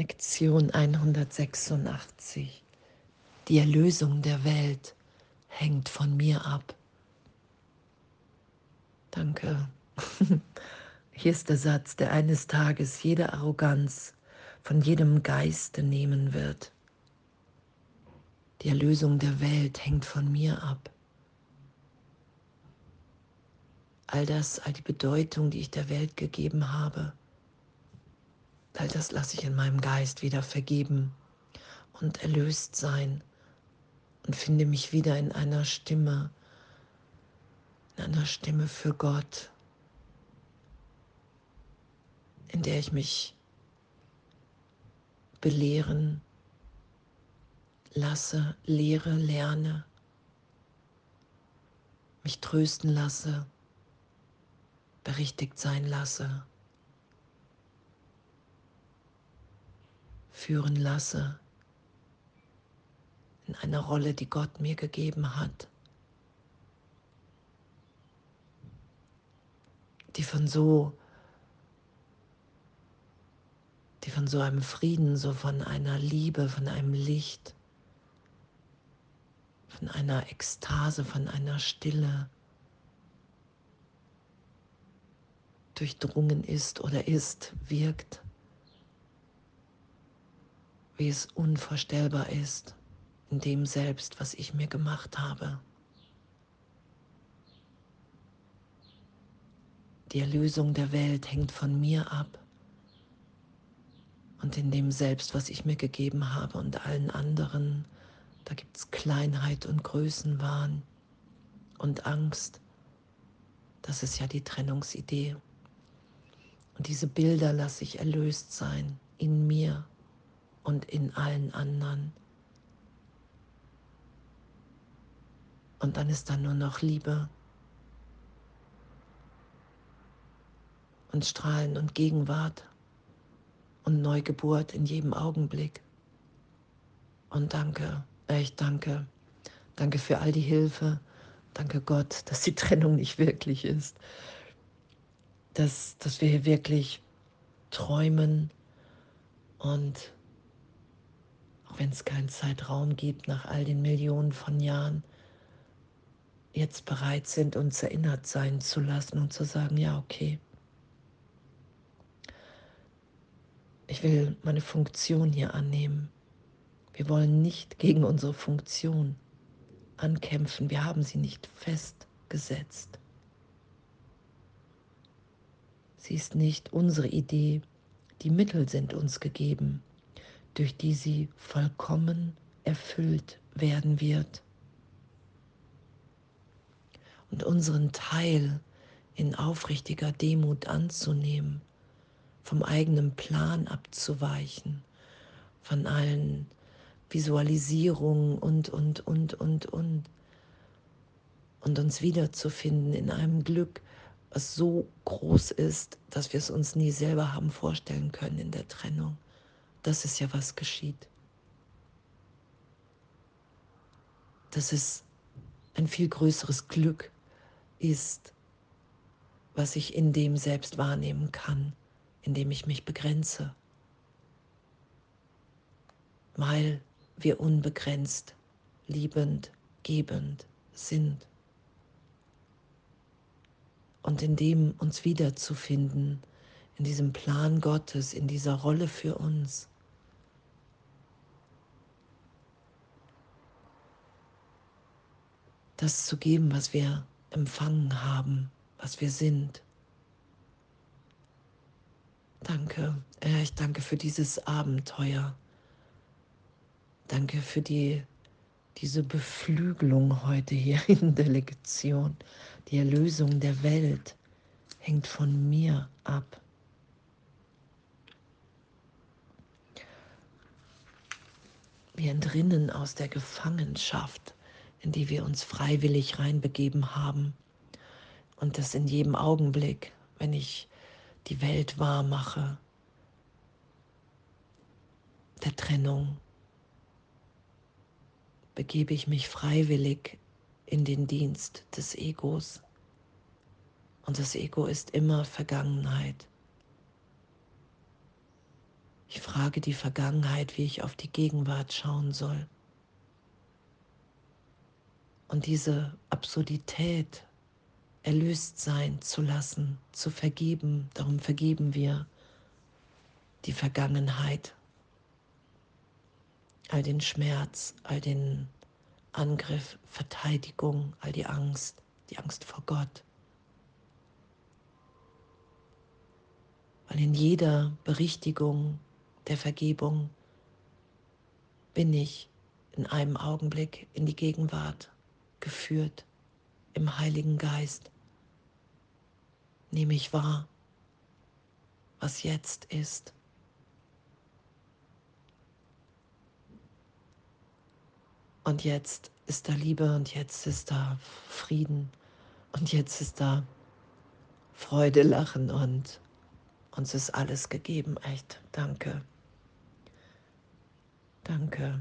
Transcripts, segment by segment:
Lektion 186. Die Erlösung der Welt hängt von mir ab. Danke. Hier ist der Satz, der eines Tages jede Arroganz von jedem Geiste nehmen wird. Die Erlösung der Welt hängt von mir ab. All das, all die Bedeutung, die ich der Welt gegeben habe, all das lasse ich in meinem Geist wieder vergeben und erlöst sein und finde mich wieder in einer Stimme, in einer Stimme für Gott, in der ich mich belehren lasse, lehre, lerne, mich trösten lasse, berichtigt sein lasse. Führen lasse. In einer Rolle, die Gott mir gegeben hat, die von so, die von so einem Frieden, so von einer Liebe, von einem Licht, von einer Ekstase, von einer Stille durchdrungen ist oder ist, wirkt wie es unvorstellbar ist in dem Selbst, was ich mir gemacht habe. Die Erlösung der Welt hängt von mir ab und in dem Selbst, was ich mir gegeben habe und allen anderen, da gibt es Kleinheit und Größenwahn und Angst. Das ist ja die Trennungsidee. Und diese Bilder lasse ich erlöst sein in mir und in allen anderen. Und dann ist da nur noch Liebe und Strahlen und Gegenwart und Neugeburt in jedem Augenblick. Und danke, echt danke. Danke für all die Hilfe. Danke Gott, dass die Trennung nicht wirklich ist. Dass, dass wir hier wirklich träumen und auch wenn es keinen Zeitraum gibt, nach all den Millionen von Jahren, jetzt bereit sind, uns erinnert sein zu lassen und zu sagen, ja, okay, ich will meine Funktion hier annehmen. Wir wollen nicht gegen unsere Funktion ankämpfen. Wir haben sie nicht festgesetzt. Sie ist nicht unsere Idee. Die Mittel sind uns gegeben durch die sie vollkommen erfüllt werden wird. Und unseren Teil in aufrichtiger Demut anzunehmen, vom eigenen Plan abzuweichen, von allen Visualisierungen und, und, und, und, und. Und uns wiederzufinden in einem Glück, was so groß ist, dass wir es uns nie selber haben vorstellen können in der Trennung das ist ja, was geschieht. Dass es ein viel größeres Glück ist, was ich in dem selbst wahrnehmen kann, indem ich mich begrenze, weil wir unbegrenzt, liebend, gebend sind. Und in dem uns wiederzufinden, in diesem Plan Gottes, in dieser Rolle für uns, das zu geben, was wir empfangen haben, was wir sind. Danke, Herr, ich danke für dieses Abenteuer. Danke für die, diese Beflügelung heute hier in der Lektion. Die Erlösung der Welt hängt von mir ab. Wir entrinnen aus der Gefangenschaft in die wir uns freiwillig reinbegeben haben. Und das in jedem Augenblick, wenn ich die Welt wahr mache, der Trennung, begebe ich mich freiwillig in den Dienst des Egos. Und das Ego ist immer Vergangenheit. Ich frage die Vergangenheit, wie ich auf die Gegenwart schauen soll. Und diese Absurdität erlöst sein zu lassen, zu vergeben, darum vergeben wir die Vergangenheit, all den Schmerz, all den Angriff, Verteidigung, all die Angst, die Angst vor Gott. Weil in jeder Berichtigung der Vergebung bin ich in einem Augenblick in die Gegenwart geführt im Heiligen Geist. Nehme ich wahr, was jetzt ist. Und jetzt ist da Liebe und jetzt ist da Frieden und jetzt ist da Freude, Lachen und uns ist alles gegeben. Echt, danke. Danke.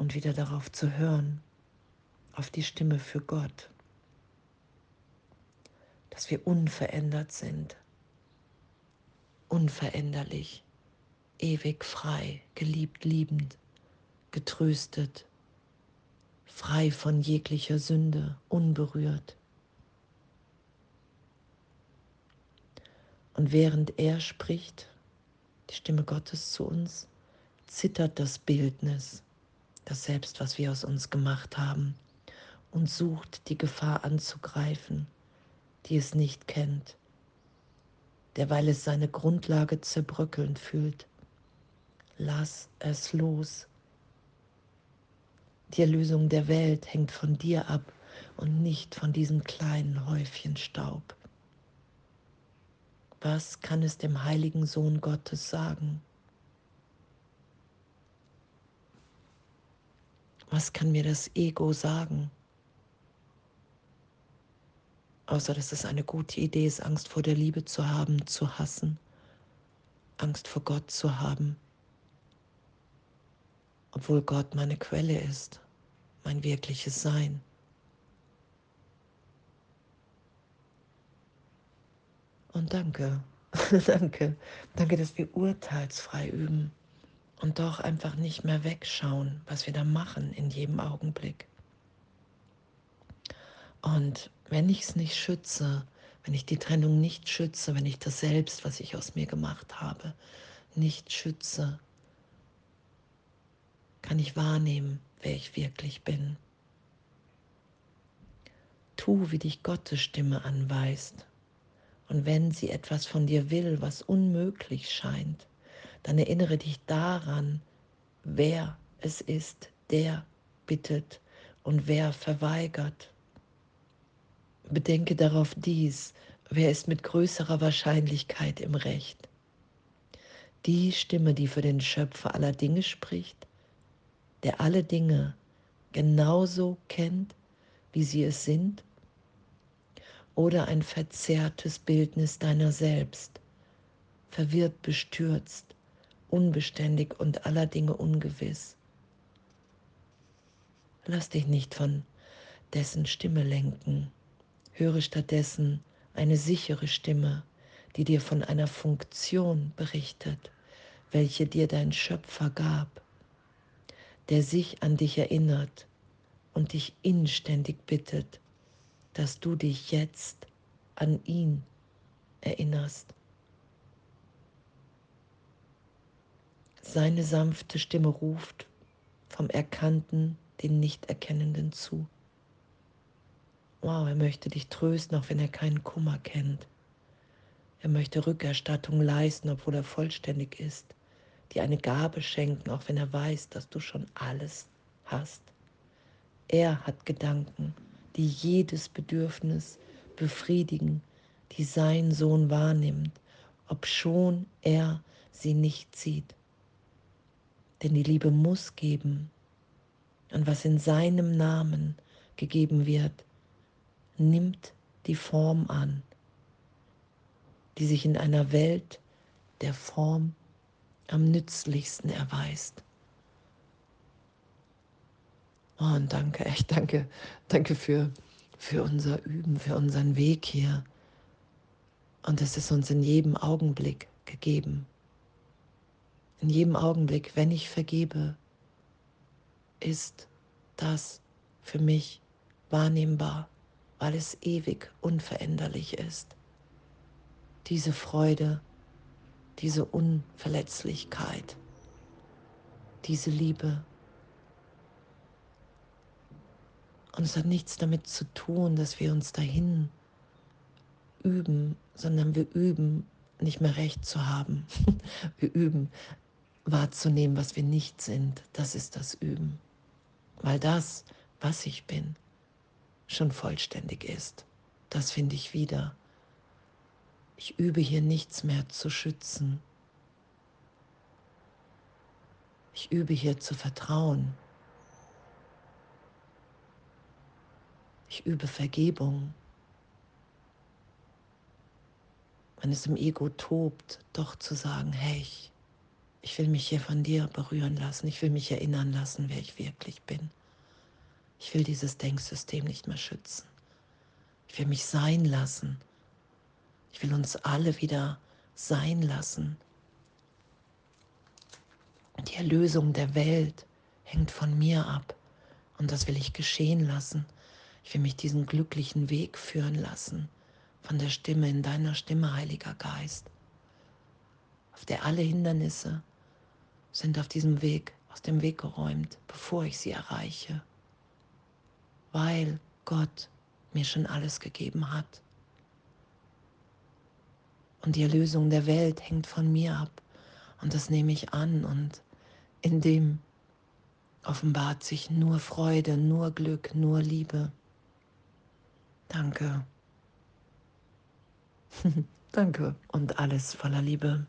Und wieder darauf zu hören, auf die Stimme für Gott, dass wir unverändert sind, unveränderlich, ewig frei, geliebt, liebend, getröstet, frei von jeglicher Sünde, unberührt. Und während er spricht, die Stimme Gottes zu uns, zittert das Bildnis, das Selbst, was wir aus uns gemacht haben, und sucht die Gefahr anzugreifen, die es nicht kennt, derweil es seine Grundlage zerbröckeln fühlt. Lass es los. Die Erlösung der Welt hängt von dir ab und nicht von diesem kleinen Häufchen Staub. Was kann es dem heiligen Sohn Gottes sagen? Was kann mir das Ego sagen? Außer dass es eine gute Idee ist, Angst vor der Liebe zu haben, zu hassen, Angst vor Gott zu haben, obwohl Gott meine Quelle ist, mein wirkliches Sein. Und danke, danke, danke, dass wir urteilsfrei üben und doch einfach nicht mehr wegschauen, was wir da machen in jedem Augenblick. Und wenn ich es nicht schütze, wenn ich die Trennung nicht schütze, wenn ich das Selbst, was ich aus mir gemacht habe, nicht schütze, kann ich wahrnehmen, wer ich wirklich bin. Tu, wie dich Gottes Stimme anweist. Und wenn sie etwas von dir will, was unmöglich scheint, dann erinnere dich daran, wer es ist, der bittet und wer verweigert. Bedenke darauf dies, wer ist mit größerer Wahrscheinlichkeit im Recht? Die Stimme, die für den Schöpfer aller Dinge spricht, der alle Dinge genauso kennt, wie sie es sind oder ein verzerrtes Bildnis deiner selbst, verwirrt, bestürzt, unbeständig und aller Dinge ungewiss. Lass dich nicht von dessen Stimme lenken, höre stattdessen eine sichere Stimme, die dir von einer Funktion berichtet, welche dir dein Schöpfer gab, der sich an dich erinnert und dich inständig bittet, dass du dich jetzt an ihn erinnerst. Seine sanfte Stimme ruft vom Erkannten den Nichterkennenden zu. Wow, er möchte dich trösten, auch wenn er keinen Kummer kennt. Er möchte Rückerstattung leisten, obwohl er vollständig ist. Dir eine Gabe schenken, auch wenn er weiß, dass du schon alles hast. Er hat Gedanken die jedes Bedürfnis befriedigen, die sein Sohn wahrnimmt, obschon er sie nicht sieht. Denn die Liebe muss geben, und was in seinem Namen gegeben wird, nimmt die Form an, die sich in einer Welt der Form am nützlichsten erweist. Oh, und danke, echt danke, danke für, für unser Üben, für unseren Weg hier. Und es ist uns in jedem Augenblick gegeben. In jedem Augenblick, wenn ich vergebe, ist das für mich wahrnehmbar, weil es ewig unveränderlich ist. Diese Freude, diese Unverletzlichkeit, diese Liebe. Und es hat nichts damit zu tun, dass wir uns dahin üben, sondern wir üben, nicht mehr recht zu haben. wir üben, wahrzunehmen, was wir nicht sind. Das ist das Üben. Weil das, was ich bin, schon vollständig ist. Das finde ich wieder. Ich übe hier nichts mehr zu schützen. Ich übe hier zu vertrauen. Ich übe Vergebung. Wenn es im Ego tobt, doch zu sagen, hey, ich, ich will mich hier von dir berühren lassen, ich will mich erinnern lassen, wer ich wirklich bin. Ich will dieses Denksystem nicht mehr schützen. Ich will mich sein lassen. Ich will uns alle wieder sein lassen. Die Erlösung der Welt hängt von mir ab und das will ich geschehen lassen. Ich will mich diesen glücklichen Weg führen lassen von der Stimme in deiner Stimme, Heiliger Geist, auf der alle Hindernisse sind auf diesem Weg aus dem Weg geräumt, bevor ich sie erreiche, weil Gott mir schon alles gegeben hat. Und die Erlösung der Welt hängt von mir ab und das nehme ich an und in dem offenbart sich nur Freude, nur Glück, nur Liebe. Danke. Danke und alles voller Liebe.